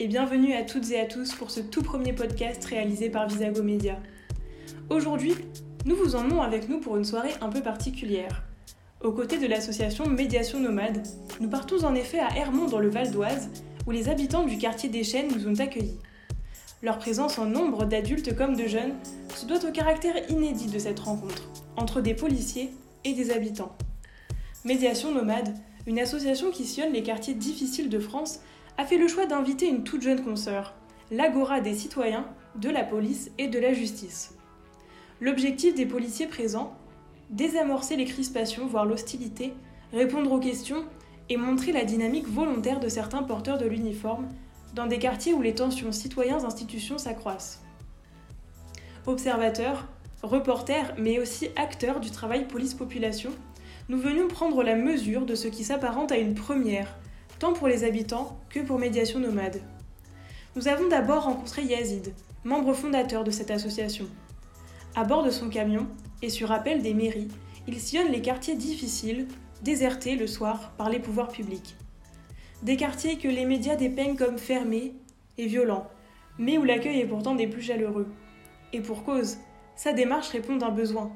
et bienvenue à toutes et à tous pour ce tout premier podcast réalisé par Visago Media. Aujourd'hui, nous vous emmenons avec nous pour une soirée un peu particulière. Aux côtés de l'association Médiation Nomade, nous partons en effet à Hermont dans le Val d'Oise, où les habitants du quartier des Chênes nous ont accueillis. Leur présence en nombre d'adultes comme de jeunes se doit au caractère inédit de cette rencontre entre des policiers et des habitants. Médiation Nomade, une association qui sillonne les quartiers difficiles de France, a fait le choix d'inviter une toute jeune consoeur, l'Agora des citoyens, de la police et de la justice. L'objectif des policiers présents Désamorcer les crispations, voire l'hostilité, répondre aux questions et montrer la dynamique volontaire de certains porteurs de l'uniforme dans des quartiers où les tensions citoyens-institutions s'accroissent. Observateurs, reporters, mais aussi acteurs du travail police-population, nous venions prendre la mesure de ce qui s'apparente à une première, tant pour les habitants que pour Médiation Nomade. Nous avons d'abord rencontré Yazid, membre fondateur de cette association. À bord de son camion, et sur appel des mairies, il sillonne les quartiers difficiles, désertés le soir par les pouvoirs publics. Des quartiers que les médias dépeignent comme fermés et violents, mais où l'accueil est pourtant des plus chaleureux. Et pour cause, sa démarche répond d'un besoin.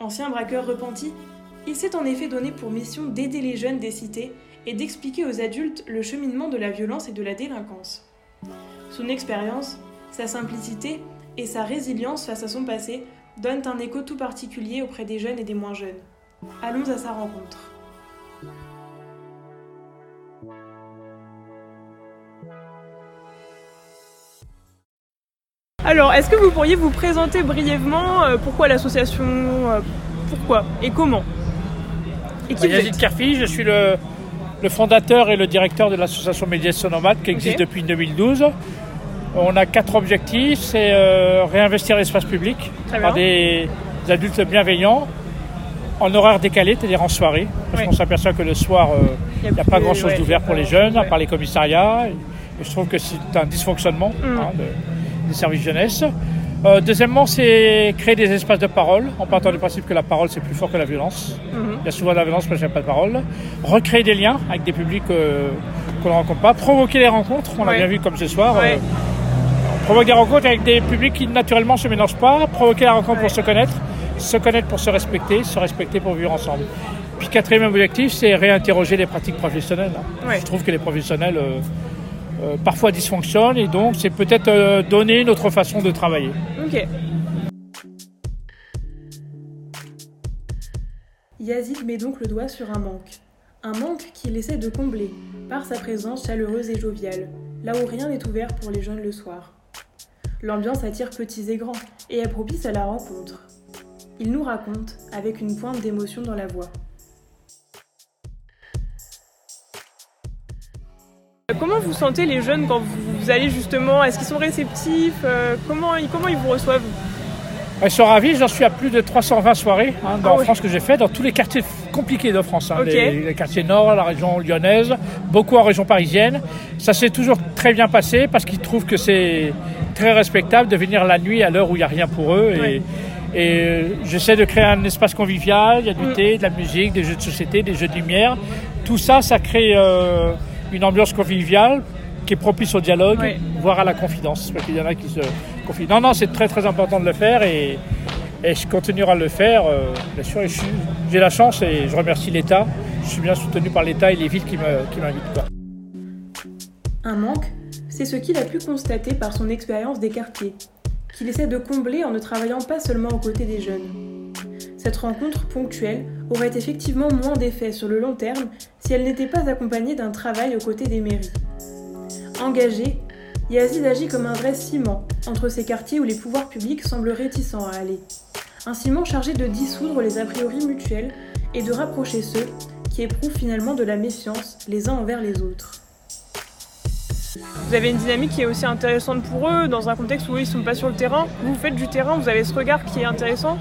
Ancien braqueur repenti, il s'est en effet donné pour mission d'aider les jeunes des cités et d'expliquer aux adultes le cheminement de la violence et de la délinquance. Son expérience, sa simplicité et sa résilience face à son passé donnent un écho tout particulier auprès des jeunes et des moins jeunes. Allons à sa rencontre. Alors, est-ce que vous pourriez vous présenter brièvement euh, pourquoi l'association, euh, pourquoi et comment? Et qui Yazid Kerfi, je suis le, fondateur et le directeur de l'association Médiation Nomade qui existe depuis 2012. On a quatre objectifs, c'est euh, réinvestir l'espace public par des, adultes bienveillants en horaire décalé, c'est-à-dire en soirée, parce qu'on s'aperçoit que le soir, il n'y a, pas grand-chose d'ouvert pour les jeunes, à part les commissariats. Et, je trouve que c'est un dysfonctionnement. Mm. Hein, des services jeunesse. Euh, deuxièmement, c'est créer des espaces de parole, en partant du principe que la parole c'est plus fort que la violence. Mhm. Il y a souvent de la violence, mais il n'y a pas de parole. Recréer des liens avec des publics euh, qu'on ne rencontre pas. Provoquer les rencontres, on l'a bien vu comme ce soir. Euh, provoquer des rencontres avec des publics qui naturellement ne se mélangent pas. Provoquer la rencontre pour se connaître. Se connaître pour se respecter. Se respecter pour vivre ensemble. Puis quatrième objectif, c'est réinterroger les pratiques professionnelles. Je trouve que les professionnels euh, parfois dysfonctionne et donc c'est peut-être euh, donner une autre façon de travailler. Ok. Yazid met donc le doigt sur un manque. Un manque qu'il essaie de combler par sa présence chaleureuse et joviale, là où rien n'est ouvert pour les jeunes le soir. L'ambiance attire petits et grands et est propice à la rencontre. Il nous raconte avec une pointe d'émotion dans la voix. Comment vous sentez les jeunes quand vous allez justement Est-ce qu'ils sont réceptifs euh, comment, comment ils vous reçoivent ils sont ravis, j'en suis à plus de 320 soirées hein, dans ah France que j'ai fait, dans tous les quartiers compliqués de France, hein, les, quartiers nord, la région lyonnaise, beaucoup en région parisienne. Ça s'est toujours très bien passé parce qu'ils trouvent que c'est très respectable de venir la nuit à l'heure où il n'y a rien pour eux. Et, et j'essaie de créer un espace convivial, il y a du mm. thé, de la musique, des jeux de société, des jeux de lumière. Tout ça, ça crée... Euh, une ambiance conviviale qui est propice au dialogue, voire à la confidence. Parce qu'il y en a qui se confient. Non, non, c'est très très important de le faire et, je continuerai à le faire. Euh, bien sûr, j'ai la chance et je remercie l'État. Je suis bien soutenu par l'État et les villes qui m'invitent. Un manque, c'est ce qu'il a pu constater par son expérience des quartiers, qu'il essaie de combler en ne travaillant pas seulement aux côtés des jeunes. Cette rencontre ponctuelle aurait effectivement moins d'effet sur le long terme si elle n'était pas accompagnée d'un travail aux côtés des mairies. Engagé, Yazid agit comme un vrai ciment entre ces quartiers où les pouvoirs publics semblent réticents à aller. Un ciment chargé de dissoudre les a priori mutuels et de rapprocher ceux qui éprouvent finalement de la méfiance les uns envers les autres. Vous avez une dynamique qui est aussi intéressante pour eux, dans un contexte où ils ne sont pas sur le terrain. Vous faites du terrain, vous avez ce regard qui est intéressant.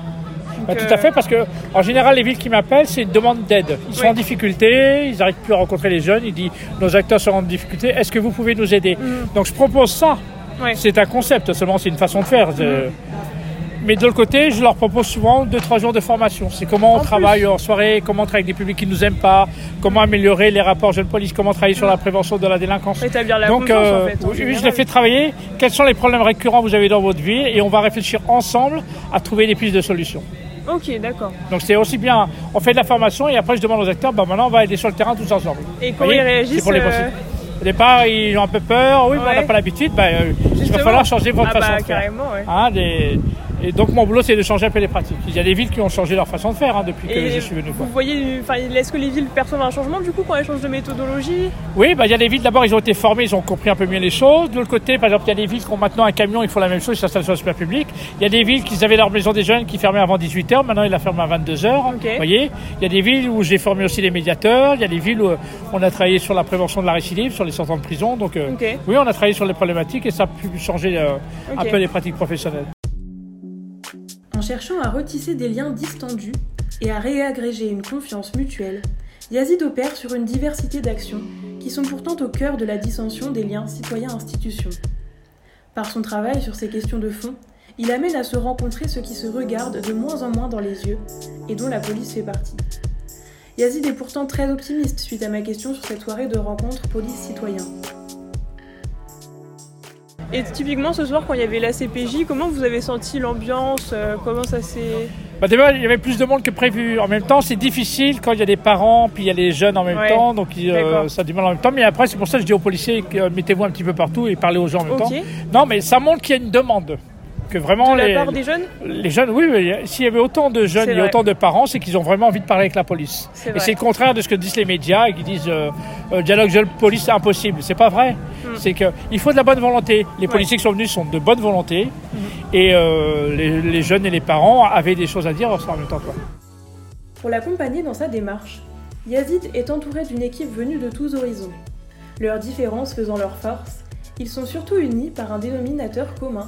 Bah, tout à fait, parce que en général, les villes qui m'appellent, c'est une demande d'aide. Ils sont en difficulté, ils n'arrivent plus à rencontrer les jeunes, ils disent nos acteurs sont en difficulté, est-ce que vous pouvez nous aider mm. Donc je propose ça. C'est un concept, seulement c'est une façon de faire. Mais de l'autre côté, je leur propose souvent 2-3 jours de formation. C'est comment on travaille en soirée, comment on travaille avec des publics qui ne nous aiment pas, comment améliorer les rapports jeunes police, comment travailler sur la prévention de la délinquance. La Donc, en fait, oui, je les fais travailler. Quels sont les problèmes récurrents que vous avez dans votre vie Et on va réfléchir ensemble à trouver des pistes de solutions. Ok, d'accord. Donc c'est aussi bien, on fait de la formation et après je demande aux acteurs, bah maintenant on va aller sur le terrain tous ensemble. Et comment ils réagissent pour les euh, Au départ, ils ont un peu peur. Oui, on n'a pas l'habitude. Bah, euh, il va falloir changer votre ah façon bah, de faire. Carrément, ouais. Hein, des, et donc mon boulot, c'est de changer un peu les pratiques. Il y a des villes qui ont changé leur façon de faire hein, depuis que je suis venu. Vous voyez, est-ce que les villes perçoivent un changement du coup quand elles changent de méthodologie? Oui, bah, il y a des villes, d'abord, ils ont été formés, ils ont compris un peu mieux les choses. De l'autre côté, par exemple, il y a des villes qui ont maintenant un camion, ils font la même chose, ils s'installent sur le super public. Il y a des villes qui avaient leur maison des jeunes qui fermaient avant 18h, maintenant ils la ferment à 22h. Vous voyez Il y a des villes où j'ai formé aussi les médiateurs, il y a des villes où on a travaillé sur la prévention de la récidive, sur les sortants de prison. Donc euh, oui, on a travaillé sur les problématiques et ça a pu changer euh, un peu les pratiques professionnelles. En cherchant à retisser des liens distendus et à réagréger une confiance mutuelle, Yazid opère sur une diversité d'actions qui sont pourtant au cœur de la dissension des liens citoyens-institutions. Par son travail sur ces questions de fond, il amène à se rencontrer ceux qui se regardent de moins en moins dans les yeux et dont la police fait partie. Yazid est pourtant très optimiste suite à ma question sur cette soirée de rencontre police-citoyen. Et typiquement ce soir quand il y avait la CPJ, comment vous avez senti l'ambiance euh, Comment ça s'est... Bah déjà, il y avait plus de monde que prévu. En même temps, c'est difficile quand il y a des parents, puis il y a les jeunes en même temps, donc euh, ça a du mal en même temps. Mais après, c'est pour ça que je dis aux policiers, euh, mettez-vous un petit peu partout et parlez aux gens en même temps. Non, mais ça montre qu'il y a une demande vraiment. De la part des jeunes Les jeunes, oui, s'il y avait autant de jeunes et autant de parents, c'est qu'ils ont vraiment envie de parler avec la police. Et c'est le contraire de ce que disent les médias qui disent euh, dialogue jeune-police, impossible. C'est pas vrai. C'est qu'il faut de la bonne volonté. Les policiers qui sont venus sont de bonne volonté. Hmm. Et euh, les, jeunes et les parents avaient des choses à dire en même temps. Quoi. Pour l'accompagner dans sa démarche, Yazid est entouré d'une équipe venue de tous horizons. Leurs différences faisant leur force, ils sont surtout unis par un dénominateur commun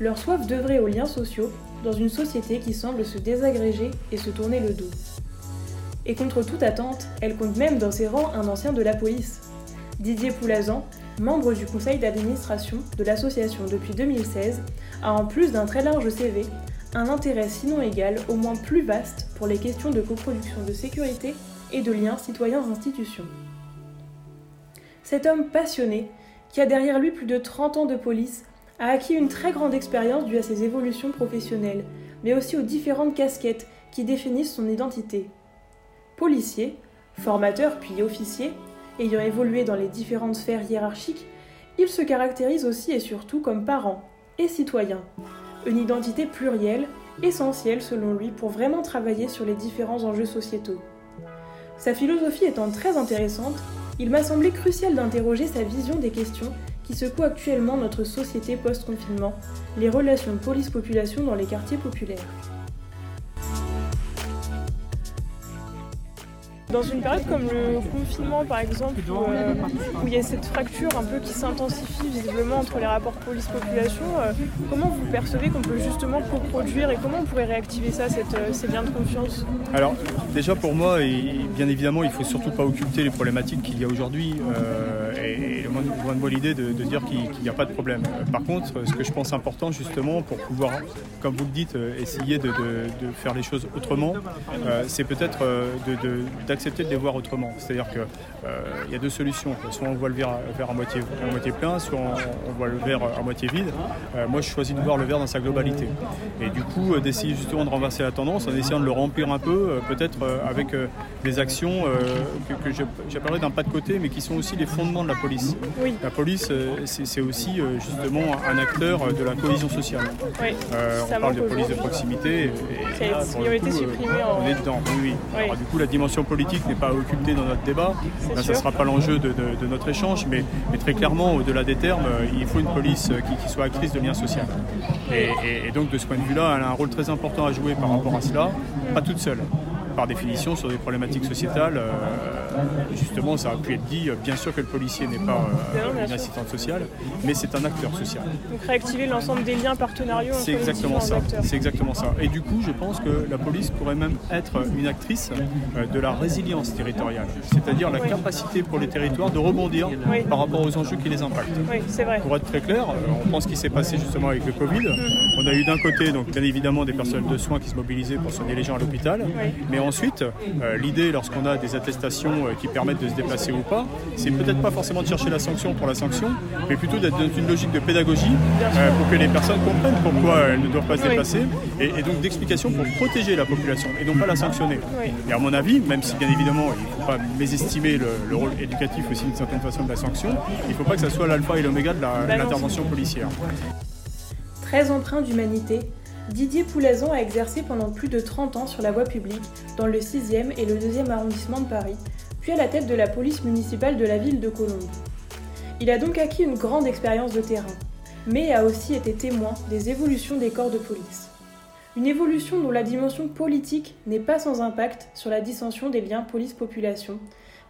leur soif d'œuvrer aux liens sociaux dans une société qui semble se désagréger et se tourner le dos. Et contre toute attente, elle compte même dans ses rangs un ancien de la police. Didier Poulazan, membre du conseil d'administration de l'association depuis 2016, a en plus d'un très large CV, un intérêt sinon égal, au moins plus vaste pour les questions de coproduction de sécurité et de liens citoyens-institutions. Cet homme passionné, qui a derrière lui plus de 30 ans de police, a acquis une très grande expérience due à ses évolutions professionnelles, mais aussi aux différentes casquettes qui définissent son identité. Policier, formateur puis officier, ayant évolué dans les différentes sphères hiérarchiques, il se caractérise aussi et surtout comme parent et citoyen, une identité plurielle, essentielle selon lui pour vraiment travailler sur les différents enjeux sociétaux. Sa philosophie étant très intéressante, il m'a semblé crucial d'interroger sa vision des questions qui secoue actuellement notre société post-confinement, les relations police-population dans les quartiers populaires. Dans une période comme le confinement par exemple, euh, où, il y a cette fracture un peu qui s'intensifie visiblement entre les rapports police-population, euh, comment vous percevez qu'on peut justement coproduire et comment on pourrait réactiver ça, cette, euh, ces liens de confiance? Alors déjà pour moi, et bien évidemment, il ne faut surtout pas occulter les problématiques qu'il y a aujourd'hui et, loin de moi l'idée de, dire qu'il n'y a pas de problème. Par contre, ce que je pense important justement pour pouvoir, comme vous le dites, essayer de, faire les choses autrement, c'est peut-être d'accepter de les voir autrement. C'est-à-dire qu'il euh, y a deux solutions. Soit on voit le verre, à, moitié, à moitié plein, soit on, voit le verre à moitié vide. Euh, moi, je choisis de voir le verre dans sa globalité. Et du coup, euh, d'essayer justement de renverser la tendance en essayant de le remplir un peu, peut-être avec des actions que, j'appellerais d'un pas de côté, mais qui sont aussi les fondements de la police. La police, c'est aussi justement un acteur de la cohésion sociale. on parle de police de proximité. Et, on est dedans. Oui, Alors, du coup, la dimension politique n'est pas occulté dans notre débat. ça ne sera pas l'enjeu de, notre échange, mais, très clairement, au-delà des termes, euh, il faut une police euh, qui, soit actrice de lien social. Et, donc, de ce point de vue-là, elle a un rôle très important à jouer par rapport à cela, pas toute seule. par définition, sur des problématiques sociétales, justement, ça a pu être dit, bien sûr que le policier n'est pas une assistante sociale, mais c'est un acteur social. Donc réactiver l'ensemble des liens partenariaux C'est exactement ça. C'est exactement ça. Et du coup, je pense que la police pourrait même être une actrice de la résilience territoriale, c'est-à-dire la capacité pour les territoires de rebondir par rapport aux enjeux qui les impactent. Oui, c'est vrai. Pour être très clair, on pense ce qui s'est passé justement avec le Covid. Mhm. On a eu d'un côté, donc bien évidemment, des personnels de soins qui se mobilisaient pour soigner les gens à l'hôpital, mais ensuite, euh, l'idée, lorsqu'on a des attestations euh, qui permettent de se déplacer ou pas, c'est peut-être pas forcément de chercher la sanction pour la sanction, mais plutôt d'être dans une logique de pédagogie euh, pour que les personnes comprennent pourquoi elles ne doivent pas se déplacer, et, donc d'explication pour protéger la population et non pas la sanctionner. Et à mon avis, même si bien évidemment il ne faut pas mésestimer le, rôle éducatif aussi d'une certaine façon de la sanction, il ne faut pas que ça soit l'alpha et l'oméga de l'intervention policière. Très empreint d'humanité, Didier Poulazon a exercé pendant plus de 30 ans sur la voie publique, dans le 6e et le 2e arrondissement de Paris, puis à la tête de la police municipale de la ville de Colombes. Il a donc acquis une grande expérience de terrain, mais a aussi été témoin des évolutions des corps de police. Une évolution dont la dimension politique n'est pas sans impact sur la dissension des liens police-population,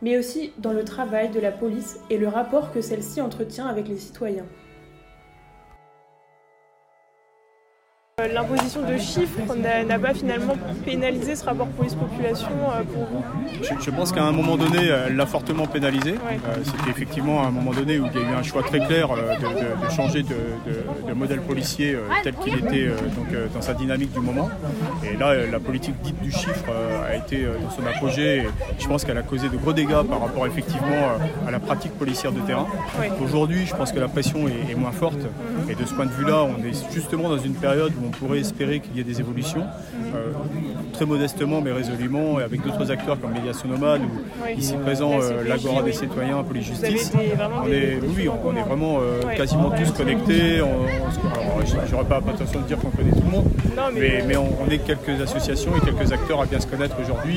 mais aussi dans le travail de la police et le rapport que celle-ci entretient avec les citoyens. L'imposition de chiffres n'a pas finalement pénalisé ce rapport police-population euh, pour vous je, pense qu'à un moment donné, elle l'a fortement pénalisé. Euh, c'était effectivement à un moment donné où il y a eu un choix très clair de, changer de, modèle policier tel qu'il était donc, dans sa dynamique du moment. Et là, la politique dite du chiffre a été dans son apogée. Et je pense qu'elle a causé de gros dégâts par rapport effectivement à la pratique policière de terrain. Aujourd'hui, je pense que la pression est, moins forte. Mhm. Et de ce point de vue-là, on est justement dans une période où on pourrait espérer qu'il y ait des évolutions, euh, très modestement mais résolument, et avec d'autres acteurs comme Médiation Nomade ou ici présent euh, l'Agora des citoyens, Police Justice. On est, oui, on, est vraiment euh, quasiment tous connectés. Je n'aurais pas l'intention de dire qu'on connaît tout le monde, mais, on, est quelques associations et quelques acteurs à bien se connaître aujourd'hui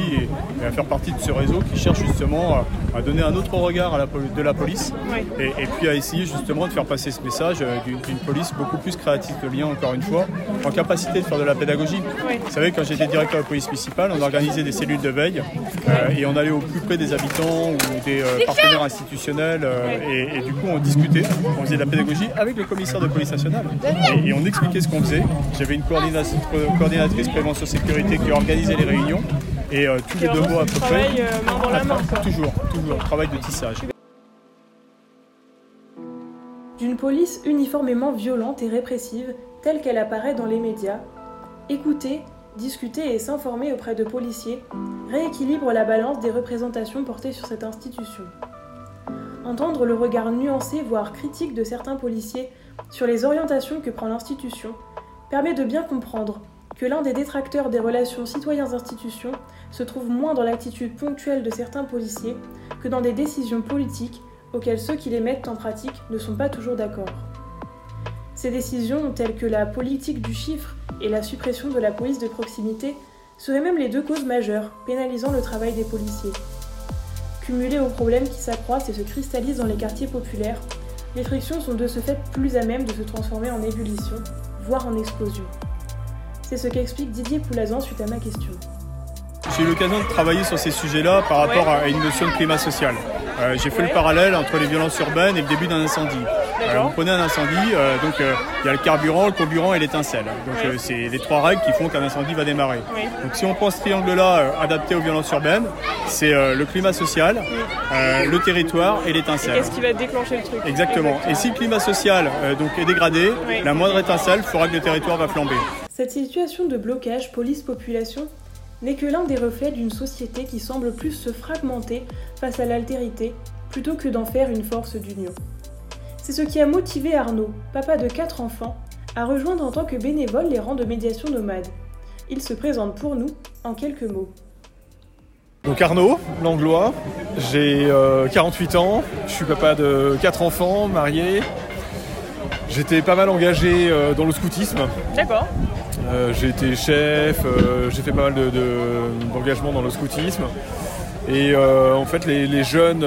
et, à faire partie de ce réseau qui cherche justement à, donner un autre regard à la, de la police et, et, puis à essayer justement de faire passer ce message d'une police beaucoup plus créative de lien, encore une fois, en capacité de faire de la pédagogie. Vous savez, quand j'étais directeur de police municipale, on organisait des cellules de veille euh, et on allait au plus près des habitants ou des euh, partenaires institutionnels euh, et, du coup on discutait, on faisait de la pédagogie avec le commissaire de police nationale. Et, on expliquait ce qu'on faisait. J'avais une coordinatrice prévention sécurité qui organisait les réunions et tous les deux mois à peu près. Toujours, toujours, travail de tissage. D'une police uniformément violente et répressive telle qu'elle apparaît dans les médias, écouter, discuter et s'informer auprès de policiers rééquilibre la balance des représentations portées sur cette institution. Entendre le regard nuancé, voire critique de certains policiers sur les orientations que prend l'institution permet de bien comprendre que l'un des détracteurs des relations citoyens-institutions se trouve moins dans l'attitude ponctuelle de certains policiers que dans des décisions politiques auxquelles ceux qui les mettent en pratique ne sont pas toujours d'accord. Ces décisions, telles que la politique du chiffre et la suppression de la police de proximité, seraient même les deux causes majeures pénalisant le travail des policiers. Cumulées aux problèmes qui s'accroissent et se cristallisent dans les quartiers populaires, les frictions sont de ce fait plus à même de se transformer en ébullition, voire en explosion. C'est ce qu'explique Didier Poulazan suite à ma question. J'ai eu l'occasion de travailler sur ces sujets-là par rapport à une notion de climat social. Euh, j'ai fait le parallèle entre les violences urbaines et le début d'un incendie. Euh, on prenait un incendie, euh, donc il y a le carburant, le comburant et l'étincelle. Donc c'est les trois règles qui font qu'un incendie va démarrer. Donc si on prend ce triangle-là adapté aux violences urbaines, c'est le climat social, le territoire et l'étincelle. Qu'est-ce qui va déclencher le truc Exactement. Et si le climat social donc est dégradé, la moindre étincelle fera que le territoire va flamber. Cette situation de blocage police-population n'est que l'un des reflets d'une société qui semble plus se fragmenter face à l'altérité plutôt que d'en faire une force d'union. C'est ce qui a motivé Arnaud, papa de quatre enfants, à rejoindre en tant que bénévole les rangs de médiation nomade. Il se présente pour nous en quelques mots. Donc Arnaud, Langlois, j'ai 48 euh, ans, je suis papa de quatre enfants, marié. J'étais pas mal engagé euh, dans le scoutisme. D'accord. Euh, j'ai été chef, euh, j'ai fait pas mal d'engagement dans le scoutisme. Et euh, en fait, les, jeunes,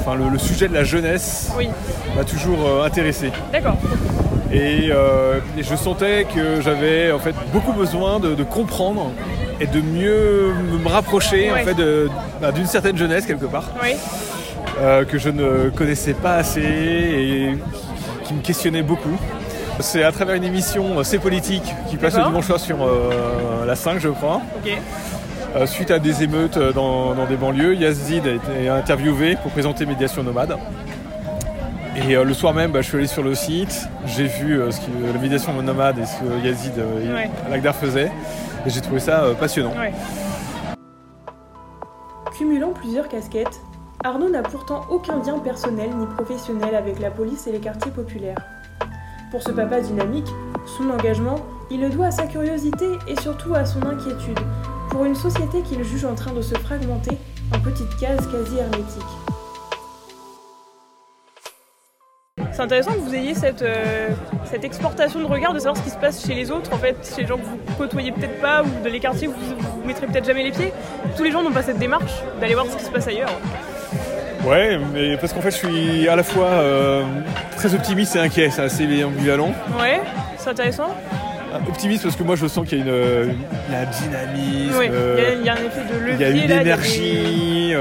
enfin le, sujet de la jeunesse m'a toujours intéressé. D'accord. Et, je sentais que j'avais en fait beaucoup besoin de, comprendre et de mieux me rapprocher en fait bah, d'une certaine jeunesse quelque part euh, que je ne connaissais pas assez et qui me questionnait beaucoup. C'est à travers une émission C'est politique qui passe le dimanche soir sur euh, la 5 je crois. Euh, suite à des émeutes dans, des banlieues, Yazid a été interviewé pour présenter Médiation Nomade. Et le soir même, bah, je suis allé sur le site, j'ai vu ce que la médiation nomade et ce que Yazid Lagdar faisait. Et j'ai trouvé ça euh, passionnant. Cumulant plusieurs casquettes, Arnaud n'a pourtant aucun lien personnel ni professionnel avec la police et les quartiers populaires. Pour ce papa dynamique, son engagement, il le doit à sa curiosité et surtout à son inquiétude pour une société qu'il juge en train de se fragmenter en petites cases quasi hermétiques. c'est intéressant que vous ayez cette, euh, cette exportation de regard, de savoir ce qui se passe chez les autres, en fait, chez les gens que vous côtoyez peut-être pas, ou dans les quartiers où vous, vous mettrez peut-être jamais les pieds. Tous les gens n'ont pas cette démarche d'aller voir ce qui se passe ailleurs. Ouais, mais parce qu'en fait, je suis à la fois euh, très optimiste et inquiet, c'est assez ambivalent. Ouais, c'est intéressant. Optimiste parce que moi je sens qu'il y a une, un dynamisme, il, y a, un effet de levier, il y a une énergie.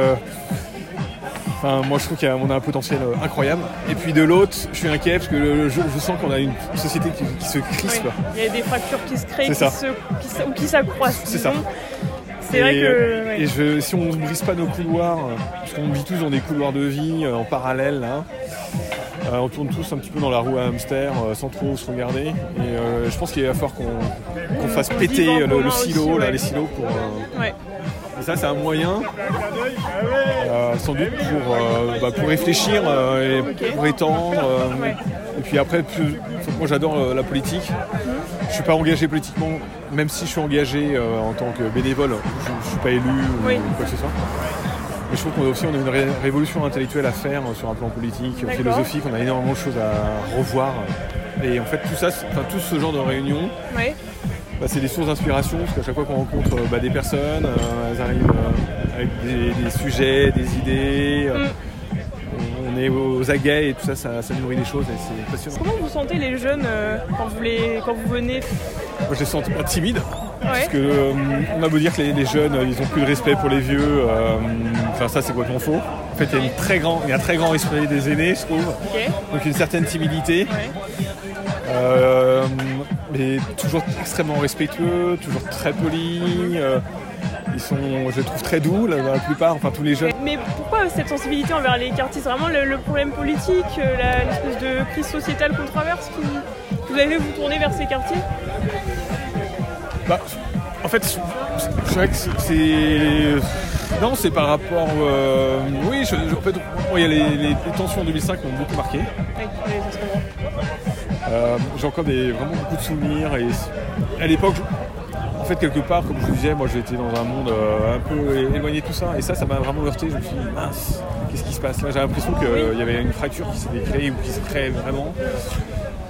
Enfin, moi, je trouve qu'on a, un potentiel euh, incroyable. Et puis de l'autre, je suis inquiet parce que je, sens qu'on a une société qui, se crispe. Il y a des fractures qui se créent, qui ou qui s'accroissent. C'est ça. C'est vrai que. Et je, si on ne brise pas nos couloirs, parce qu'on vit tous dans des couloirs de vie euh, en parallèle, là, euh, on tourne tous un petit peu dans la roue à hamster sans trop se regarder. Et je pense qu'il va falloir qu'on fasse péter le, silo, là, les silos pour. Et ça, c'est un moyen, euh, sans doute, pour, euh, bah, pour réfléchir euh, et pour étendre. Et puis après, moi j'adore la politique. Je ne suis pas engagé politiquement, même si je suis engagé en tant que bénévole. Je ne suis pas élu ou, quoi que ce soit. Mais je trouve qu'on a aussi on a une révolution intellectuelle à faire sur un plan politique, philosophique. On a énormément de choses à revoir. Et en fait, tout ça, enfin, tout ce genre de réunions, bah, c'est des sources d'inspiration, parce qu'à chaque fois qu'on rencontre euh, bah, des personnes, euh, elles arrivent euh, avec des, sujets, des idées. Mm. On est aux aguets et tout ça, ça, nourrit les choses et c'est passionnant. Comment vous sentez les jeunes quand, vous les, quand vous venez? Moi je les sens pas timides. Parce que on a beau dire que les, jeunes ils ont plus de respect pour les vieux, enfin ça c'est complètement faux. En fait il y a, très grand, il y a un très grand respect des aînés je trouve. Donc une certaine timidité mais toujours extrêmement respectueux, toujours très polis. Euh, ils sont, je les trouve très doux, la, plupart, enfin tous les jeunes. Mais, pourquoi cette sensibilité envers les quartiers? C'est vraiment le, problème politique, euh, l'espèce de crise sociétale qu'on traverse qui vous avez vous tourner vers ces quartiers? Bah, En fait, je dirais que c'est. Non, c'est par rapport. Euh, oui, en fait, il y a les, tensions en 2005 qui m'ont beaucoup marqué. Euh, j'ai encore des, vraiment beaucoup de souvenirs. Et à l'époque, en fait, quelque part, comme je vous disais, moi j'étais dans un monde euh, un peu éloigné de tout ça. Et ça, ça m'a vraiment heurté. Je me suis dit, mince, qu'est-ce qui se passe? Là J'ai l'impression qu'il y avait une fracture qui s'était créée ou qui se crée vraiment.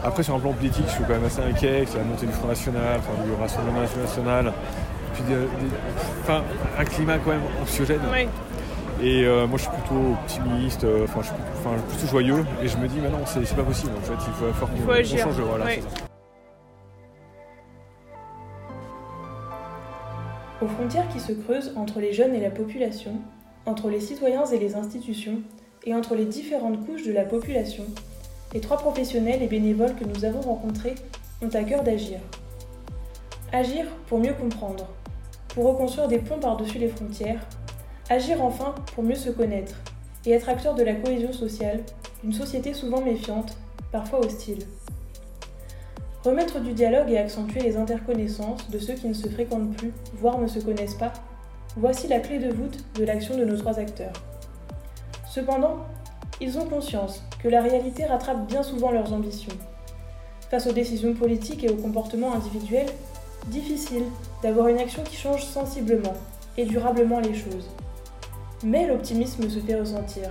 Après, sur un plan politique, je suis quand même assez inquiet. C'est la montée du Front National, du Rassemblement National. Puis enfin, un climat quand même anxiogène. Et euh, moi je suis plutôt optimiste, euh, enfin je suis plutôt, joyeux et je me dis mais non c'est pas possible en fait, il faut, faut qu'on change. Voilà, Aux frontières qui se creusent entre les jeunes et la population, entre les citoyens et les institutions, et entre les différentes couches de la population, les trois professionnels et bénévoles que nous avons rencontrés ont à cœur d'agir. Agir pour mieux comprendre, pour reconstruire des ponts par-dessus les frontières Agir enfin pour mieux se connaître et être acteur de la cohésion sociale d'une société souvent méfiante, parfois hostile. Remettre du dialogue et accentuer les interconnaissances de ceux qui ne se fréquentent plus, voire ne se connaissent pas, voici la clé de voûte de l'action de nos trois acteurs. Cependant, ils ont conscience que la réalité rattrape bien souvent leurs ambitions. Face aux décisions politiques et aux comportements individuels, difficile d'avoir une action qui change sensiblement et durablement les choses. Mais l'optimisme se fait ressentir.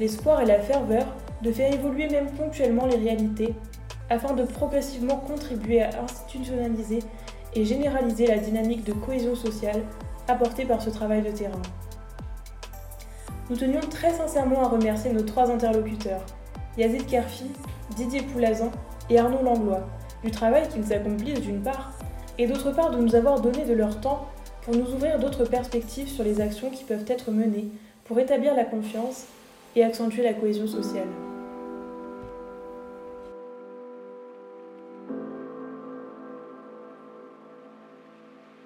L'espoir et la ferveur de faire évoluer même ponctuellement les réalités afin de progressivement contribuer à institutionnaliser et généraliser la dynamique de cohésion sociale apportée par ce travail de terrain. Nous tenions très sincèrement à remercier nos trois interlocuteurs, Yazid Kerfi, Didier Poulazan et Arnaud Langlois, du travail qu'ils accomplissent d'une part, et d'autre part de nous avoir donné de leur temps pour nous ouvrir d'autres perspectives sur les actions qui peuvent être menées pour établir la confiance et accentuer la cohésion sociale.